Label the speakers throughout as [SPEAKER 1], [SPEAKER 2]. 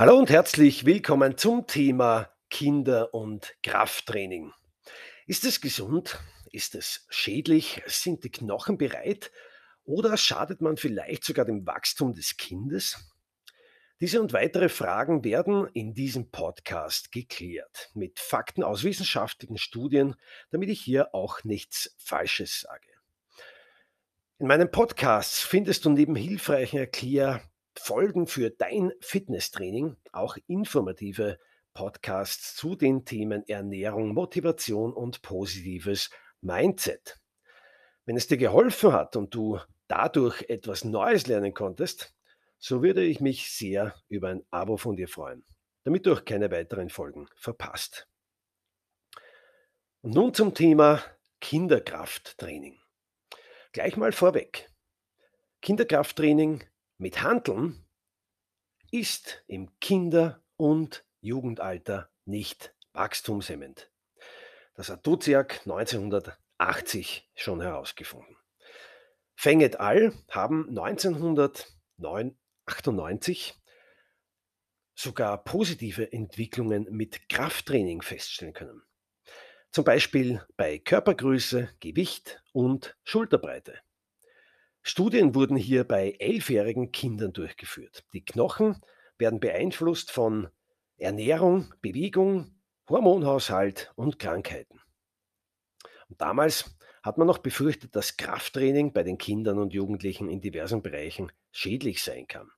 [SPEAKER 1] Hallo und herzlich willkommen zum Thema Kinder- und Krafttraining. Ist es gesund? Ist es schädlich? Sind die Knochen bereit? Oder schadet man vielleicht sogar dem Wachstum des Kindes? Diese und weitere Fragen werden in diesem Podcast geklärt mit Fakten aus wissenschaftlichen Studien, damit ich hier auch nichts Falsches sage. In meinem Podcast findest du neben hilfreichen Erklär- Folgen für dein Fitnesstraining, auch informative Podcasts zu den Themen Ernährung, Motivation und positives Mindset. Wenn es dir geholfen hat und du dadurch etwas Neues lernen konntest, so würde ich mich sehr über ein Abo von dir freuen, damit du auch keine weiteren Folgen verpasst. Und nun zum Thema Kinderkrafttraining. Gleich mal vorweg. Kinderkrafttraining mit Handeln ist im Kinder- und Jugendalter nicht wachstumshemmend. Das hat Duziak 1980 schon herausgefunden. Feng et al. haben 1998 sogar positive Entwicklungen mit Krafttraining feststellen können. Zum Beispiel bei Körpergröße, Gewicht und Schulterbreite. Studien wurden hier bei elfjährigen Kindern durchgeführt. Die Knochen werden beeinflusst von Ernährung, Bewegung, Hormonhaushalt und Krankheiten. Und damals hat man noch befürchtet, dass Krafttraining bei den Kindern und Jugendlichen in diversen Bereichen schädlich sein kann.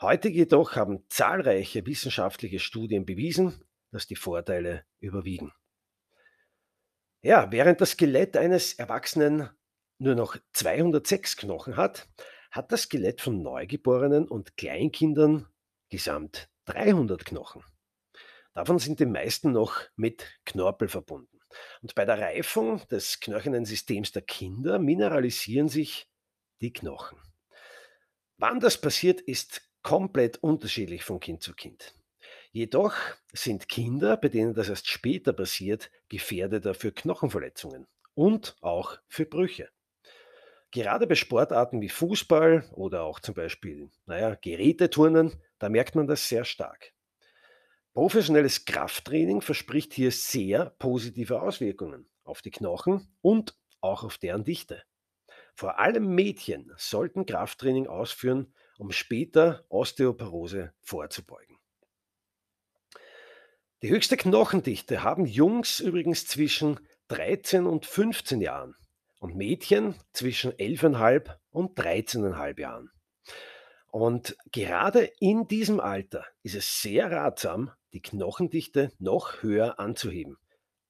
[SPEAKER 1] Heute jedoch haben zahlreiche wissenschaftliche Studien bewiesen, dass die Vorteile überwiegen. Ja, während das Skelett eines Erwachsenen nur noch 206 Knochen hat, hat das Skelett von Neugeborenen und Kleinkindern gesamt 300 Knochen. Davon sind die meisten noch mit Knorpel verbunden. Und bei der Reifung des knöchernen Systems der Kinder mineralisieren sich die Knochen. Wann das passiert, ist komplett unterschiedlich von Kind zu Kind. Jedoch sind Kinder, bei denen das erst später passiert, gefährdeter für Knochenverletzungen und auch für Brüche. Gerade bei Sportarten wie Fußball oder auch zum Beispiel, naja, Geräteturnen, da merkt man das sehr stark. Professionelles Krafttraining verspricht hier sehr positive Auswirkungen auf die Knochen und auch auf deren Dichte. Vor allem Mädchen sollten Krafttraining ausführen, um später Osteoporose vorzubeugen. Die höchste Knochendichte haben Jungs übrigens zwischen 13 und 15 Jahren und Mädchen zwischen 11,5 und 13,5 Jahren. Und gerade in diesem Alter ist es sehr ratsam, die Knochendichte noch höher anzuheben,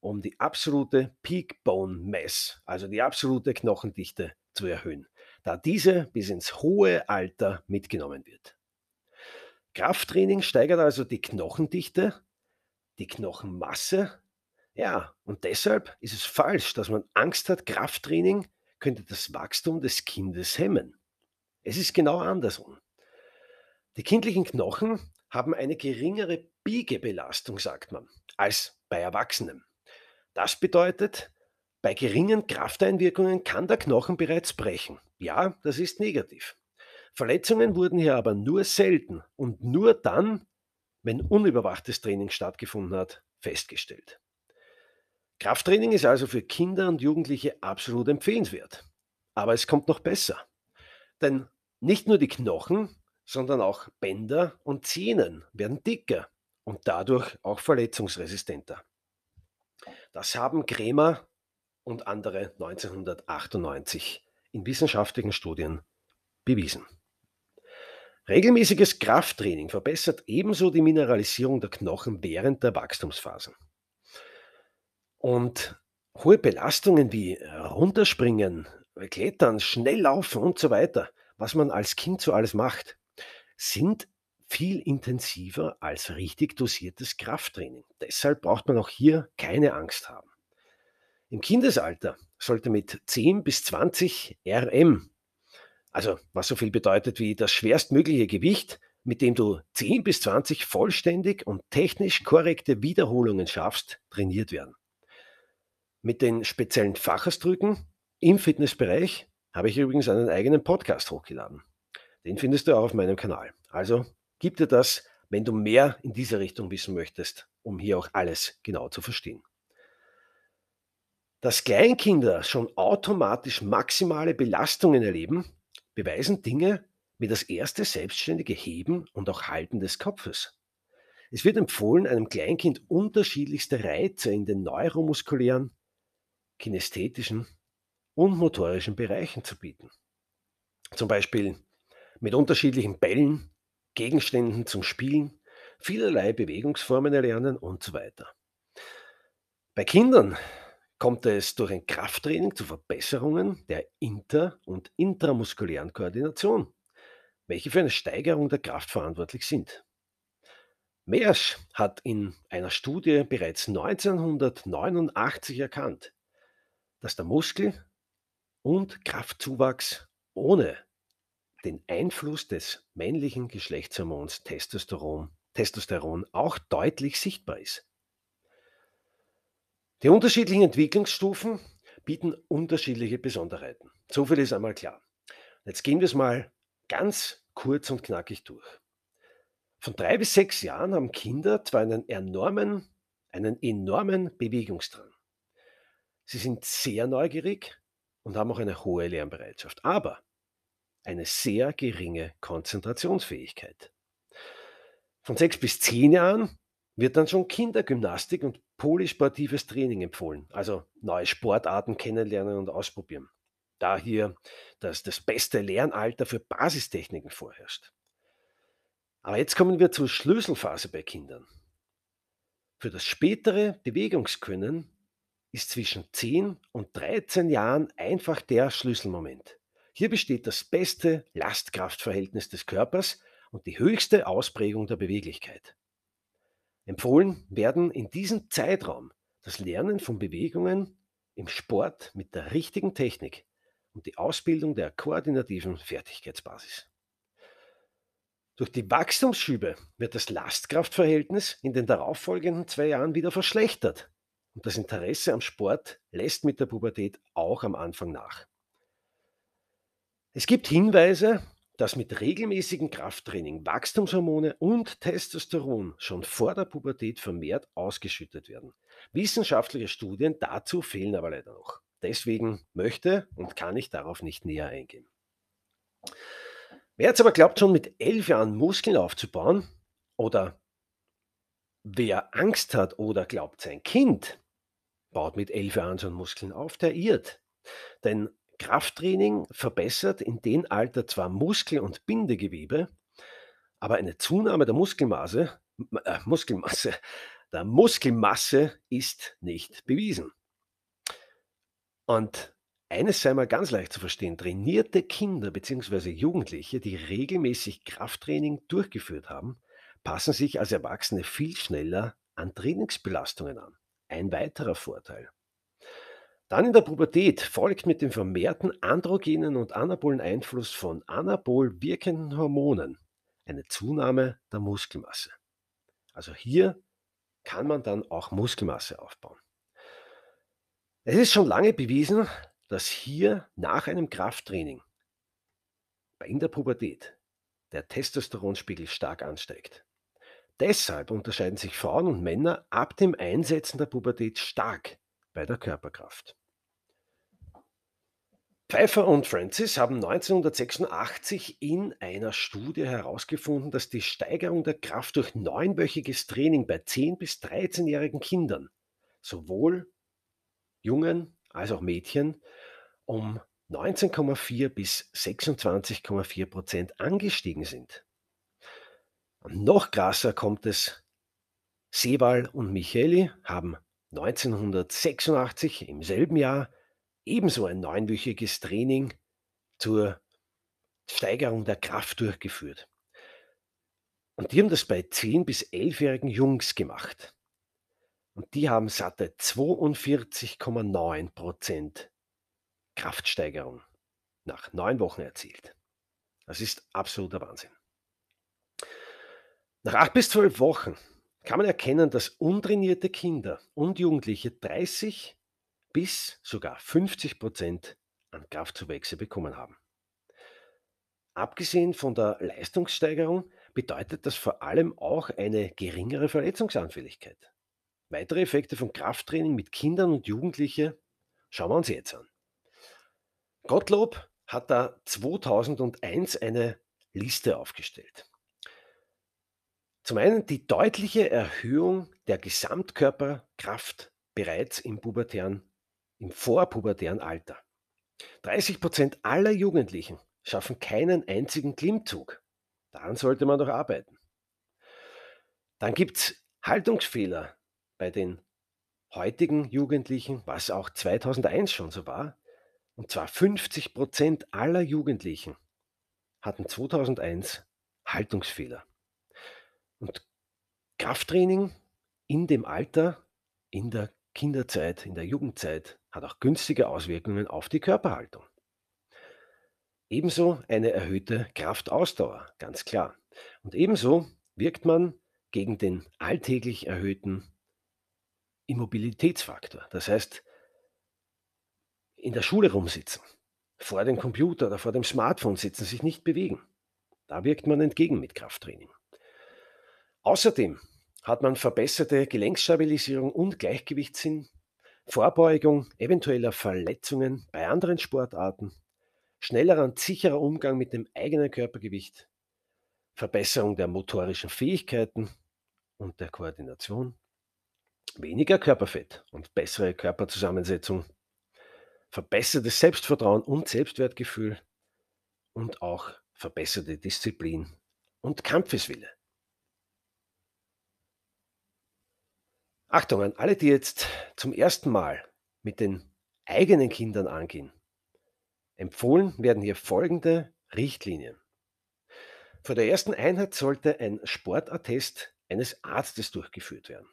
[SPEAKER 1] um die absolute Peak Bone Mass, also die absolute Knochendichte zu erhöhen, da diese bis ins hohe Alter mitgenommen wird. Krafttraining steigert also die Knochendichte, die Knochenmasse ja, und deshalb ist es falsch, dass man Angst hat, Krafttraining könnte das Wachstum des Kindes hemmen. Es ist genau andersrum. Die kindlichen Knochen haben eine geringere Biegebelastung, sagt man, als bei Erwachsenen. Das bedeutet, bei geringen Krafteinwirkungen kann der Knochen bereits brechen. Ja, das ist negativ. Verletzungen wurden hier aber nur selten und nur dann, wenn unüberwachtes Training stattgefunden hat, festgestellt. Krafttraining ist also für Kinder und Jugendliche absolut empfehlenswert. Aber es kommt noch besser. Denn nicht nur die Knochen, sondern auch Bänder und Zähnen werden dicker und dadurch auch verletzungsresistenter. Das haben Krämer und andere 1998 in wissenschaftlichen Studien bewiesen. Regelmäßiges Krafttraining verbessert ebenso die Mineralisierung der Knochen während der Wachstumsphasen. Und hohe Belastungen wie Runterspringen, Klettern, schnell laufen und so weiter, was man als Kind so alles macht, sind viel intensiver als richtig dosiertes Krafttraining. Deshalb braucht man auch hier keine Angst haben. Im Kindesalter sollte mit 10 bis 20 RM, also was so viel bedeutet wie das schwerstmögliche Gewicht, mit dem du 10 bis 20 vollständig und technisch korrekte Wiederholungen schaffst, trainiert werden. Mit den speziellen Fachausdrücken im Fitnessbereich habe ich übrigens einen eigenen Podcast hochgeladen. Den findest du auch auf meinem Kanal. Also gib dir das wenn du mehr in diese Richtung wissen möchtest, um hier auch alles genau zu verstehen. Dass Kleinkinder schon automatisch maximale Belastungen erleben, beweisen Dinge wie das erste selbstständige Heben und auch Halten des Kopfes. Es wird empfohlen, einem Kleinkind unterschiedlichste Reize in den neuromuskulären, kinästhetischen und motorischen Bereichen zu bieten. Zum Beispiel mit unterschiedlichen Bällen, Gegenständen zum Spielen, vielerlei Bewegungsformen erlernen und so weiter. Bei Kindern kommt es durch ein Krafttraining zu Verbesserungen der inter- und intramuskulären Koordination, welche für eine Steigerung der Kraft verantwortlich sind. Meersch hat in einer Studie bereits 1989 erkannt, dass der Muskel- und Kraftzuwachs ohne den Einfluss des männlichen Geschlechtshormons Testosteron, Testosteron auch deutlich sichtbar ist. Die unterschiedlichen Entwicklungsstufen bieten unterschiedliche Besonderheiten. So viel ist einmal klar. Jetzt gehen wir es mal ganz kurz und knackig durch. Von drei bis sechs Jahren haben Kinder zwar einen enormen, einen enormen Bewegungsdrang. Sie sind sehr neugierig und haben auch eine hohe Lernbereitschaft, aber eine sehr geringe Konzentrationsfähigkeit. Von sechs bis zehn Jahren wird dann schon Kindergymnastik und polysportives Training empfohlen, also neue Sportarten kennenlernen und ausprobieren. Da hier das, das beste Lernalter für Basistechniken vorherrscht. Aber jetzt kommen wir zur Schlüsselphase bei Kindern. Für das spätere Bewegungskönnen ist zwischen 10 und 13 Jahren einfach der Schlüsselmoment. Hier besteht das beste Lastkraftverhältnis des Körpers und die höchste Ausprägung der Beweglichkeit. Empfohlen werden in diesem Zeitraum das Lernen von Bewegungen im Sport mit der richtigen Technik und die Ausbildung der koordinativen Fertigkeitsbasis. Durch die Wachstumsschübe wird das Lastkraftverhältnis in den darauffolgenden zwei Jahren wieder verschlechtert und das Interesse am Sport lässt mit der Pubertät auch am Anfang nach. Es gibt Hinweise, dass mit regelmäßigem Krafttraining Wachstumshormone und Testosteron schon vor der Pubertät vermehrt ausgeschüttet werden. Wissenschaftliche Studien dazu fehlen aber leider noch. Deswegen möchte und kann ich darauf nicht näher eingehen. Wer jetzt aber glaubt, schon mit elf Jahren Muskeln aufzubauen oder wer Angst hat oder glaubt, sein Kind baut mit elf Jahren schon Muskeln auf, der irrt. Denn Krafttraining verbessert in dem Alter zwar Muskel- und Bindegewebe, aber eine Zunahme der Muskelmasse, äh, Muskelmasse, der Muskelmasse ist nicht bewiesen. Und eines sei mal ganz leicht zu verstehen, trainierte Kinder bzw. Jugendliche, die regelmäßig Krafttraining durchgeführt haben, passen sich als Erwachsene viel schneller an Trainingsbelastungen an. Ein weiterer Vorteil. Dann in der Pubertät folgt mit dem vermehrten androgenen und anabolen Einfluss von anabol wirkenden Hormonen eine Zunahme der Muskelmasse. Also hier kann man dann auch Muskelmasse aufbauen. Es ist schon lange bewiesen, dass hier nach einem Krafttraining in der Pubertät der Testosteronspiegel stark ansteigt. Deshalb unterscheiden sich Frauen und Männer ab dem Einsetzen der Pubertät stark bei der Körperkraft. Pfeiffer und Francis haben 1986 in einer Studie herausgefunden, dass die Steigerung der Kraft durch neunwöchiges Training bei 10- bis 13-jährigen Kindern, sowohl Jungen als auch Mädchen, um 19,4 bis 26,4 Prozent angestiegen sind. Und noch krasser kommt es, Sewal und Micheli haben 1986 im selben Jahr ebenso ein neunwöchiges Training zur Steigerung der Kraft durchgeführt. Und die haben das bei 10- bis 11-jährigen Jungs gemacht. Und die haben satte 42,9% Kraftsteigerung nach neun Wochen erzielt. Das ist absoluter Wahnsinn. Nach acht bis zwölf Wochen kann man erkennen, dass untrainierte Kinder und Jugendliche 30 bis sogar 50 Prozent an Kraftzuwächse bekommen haben. Abgesehen von der Leistungssteigerung bedeutet das vor allem auch eine geringere Verletzungsanfälligkeit. Weitere Effekte von Krafttraining mit Kindern und Jugendlichen schauen wir uns jetzt an. Gottlob hat da 2001 eine Liste aufgestellt. Zum einen die deutliche Erhöhung der Gesamtkörperkraft bereits im pubertären, im vorpubertären Alter. 30 Prozent aller Jugendlichen schaffen keinen einzigen Klimmzug. Daran sollte man doch arbeiten. Dann gibt es Haltungsfehler bei den heutigen Jugendlichen, was auch 2001 schon so war. Und zwar 50 Prozent aller Jugendlichen hatten 2001 Haltungsfehler. Und Krafttraining in dem Alter, in der Kinderzeit, in der Jugendzeit, hat auch günstige Auswirkungen auf die Körperhaltung. Ebenso eine erhöhte Kraftausdauer, ganz klar. Und ebenso wirkt man gegen den alltäglich erhöhten Immobilitätsfaktor. Das heißt, in der Schule rumsitzen, vor dem Computer oder vor dem Smartphone sitzen, sich nicht bewegen. Da wirkt man entgegen mit Krafttraining. Außerdem hat man verbesserte Gelenkstabilisierung und Gleichgewichtssinn, Vorbeugung eventueller Verletzungen bei anderen Sportarten, schnellerer und sicherer Umgang mit dem eigenen Körpergewicht, Verbesserung der motorischen Fähigkeiten und der Koordination, weniger Körperfett und bessere Körperzusammensetzung, verbessertes Selbstvertrauen und Selbstwertgefühl und auch verbesserte Disziplin und Kampfeswille. Achtung an alle, die jetzt zum ersten Mal mit den eigenen Kindern angehen. Empfohlen werden hier folgende Richtlinien. Vor der ersten Einheit sollte ein Sportattest eines Arztes durchgeführt werden.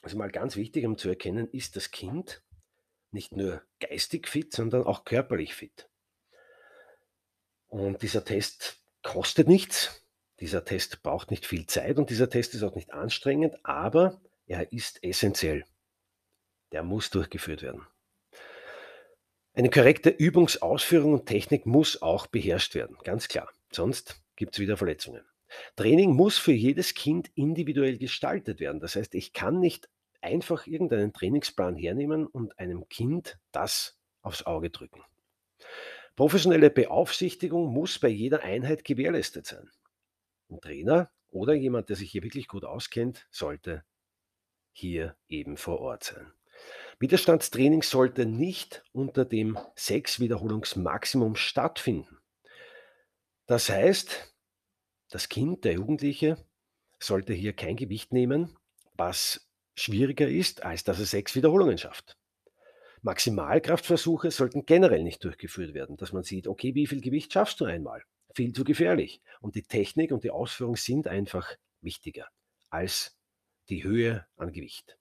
[SPEAKER 1] Also mal ganz wichtig, um zu erkennen, ist das Kind nicht nur geistig fit, sondern auch körperlich fit. Und dieser Test kostet nichts, dieser Test braucht nicht viel Zeit und dieser Test ist auch nicht anstrengend, aber er ist essentiell. Der muss durchgeführt werden. Eine korrekte Übungsausführung und Technik muss auch beherrscht werden, ganz klar. Sonst gibt es wieder Verletzungen. Training muss für jedes Kind individuell gestaltet werden. Das heißt, ich kann nicht einfach irgendeinen Trainingsplan hernehmen und einem Kind das aufs Auge drücken. Professionelle Beaufsichtigung muss bei jeder Einheit gewährleistet sein. Ein Trainer oder jemand, der sich hier wirklich gut auskennt, sollte hier eben vor Ort sein. Widerstandstraining sollte nicht unter dem 6-Wiederholungsmaximum stattfinden. Das heißt, das Kind, der Jugendliche, sollte hier kein Gewicht nehmen, was schwieriger ist, als dass er sechs Wiederholungen schafft. Maximalkraftversuche sollten generell nicht durchgeführt werden, dass man sieht, okay, wie viel Gewicht schaffst du einmal? Viel zu gefährlich. Und die Technik und die Ausführung sind einfach wichtiger als die Höhe an Gewicht.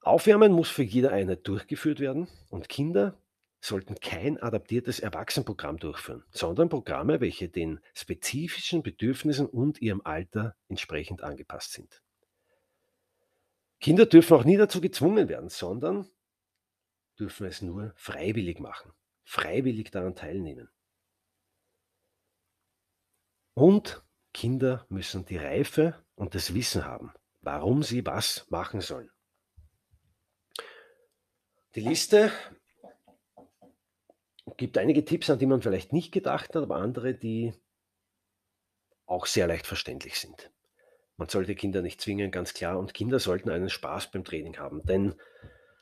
[SPEAKER 1] Aufwärmen muss für jede Einheit durchgeführt werden und Kinder sollten kein adaptiertes Erwachsenenprogramm durchführen, sondern Programme, welche den spezifischen Bedürfnissen und ihrem Alter entsprechend angepasst sind. Kinder dürfen auch nie dazu gezwungen werden, sondern dürfen es nur freiwillig machen, freiwillig daran teilnehmen. Und Kinder müssen die Reife und das Wissen haben, warum sie was machen sollen. Die Liste gibt einige Tipps, an die man vielleicht nicht gedacht hat, aber andere, die auch sehr leicht verständlich sind. Man sollte Kinder nicht zwingen, ganz klar, und Kinder sollten einen Spaß beim Training haben, denn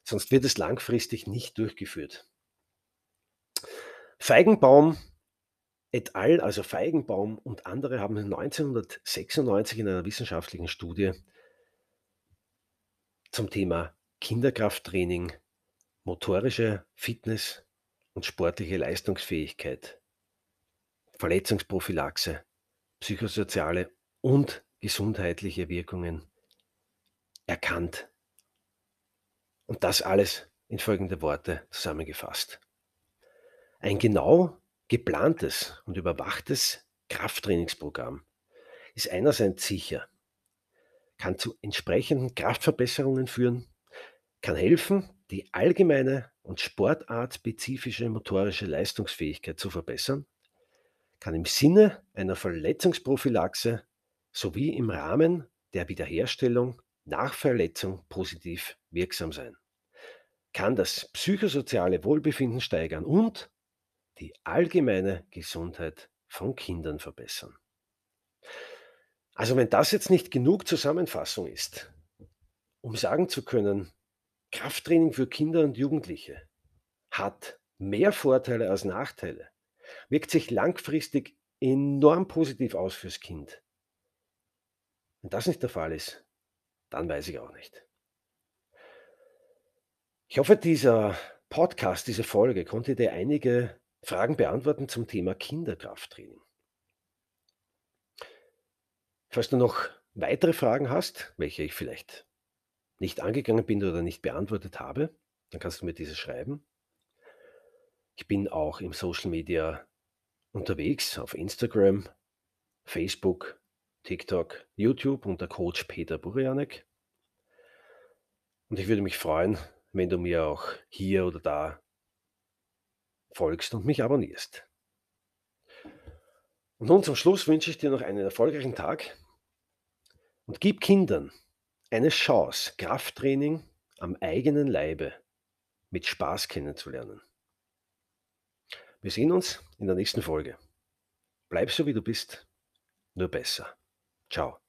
[SPEAKER 1] sonst wird es langfristig nicht durchgeführt. Feigenbaum et al., also Feigenbaum und andere haben 1996 in einer wissenschaftlichen Studie zum Thema Kinderkrafttraining motorische Fitness und sportliche Leistungsfähigkeit, Verletzungsprophylaxe, psychosoziale und gesundheitliche Wirkungen erkannt. Und das alles in folgende Worte zusammengefasst. Ein genau geplantes und überwachtes Krafttrainingsprogramm ist einerseits sicher, kann zu entsprechenden Kraftverbesserungen führen, kann helfen, die allgemeine und sportartspezifische motorische Leistungsfähigkeit zu verbessern, kann im Sinne einer Verletzungsprophylaxe sowie im Rahmen der Wiederherstellung nach Verletzung positiv wirksam sein, kann das psychosoziale Wohlbefinden steigern und die allgemeine Gesundheit von Kindern verbessern. Also wenn das jetzt nicht genug Zusammenfassung ist, um sagen zu können, Krafttraining für Kinder und Jugendliche hat mehr Vorteile als Nachteile, wirkt sich langfristig enorm positiv aus fürs Kind. Wenn das nicht der Fall ist, dann weiß ich auch nicht. Ich hoffe, dieser Podcast, diese Folge konnte dir einige Fragen beantworten zum Thema Kinderkrafttraining. Falls du noch weitere Fragen hast, welche ich vielleicht nicht angegangen bin oder nicht beantwortet habe, dann kannst du mir diese schreiben. Ich bin auch im Social Media unterwegs, auf Instagram, Facebook, TikTok, YouTube unter Coach Peter Burianek. Und ich würde mich freuen, wenn du mir auch hier oder da folgst und mich abonnierst. Und nun zum Schluss wünsche ich dir noch einen erfolgreichen Tag und gib Kindern eine Chance, Krafttraining am eigenen Leibe mit Spaß kennenzulernen. Wir sehen uns in der nächsten Folge. Bleib so wie du bist, nur besser. Ciao.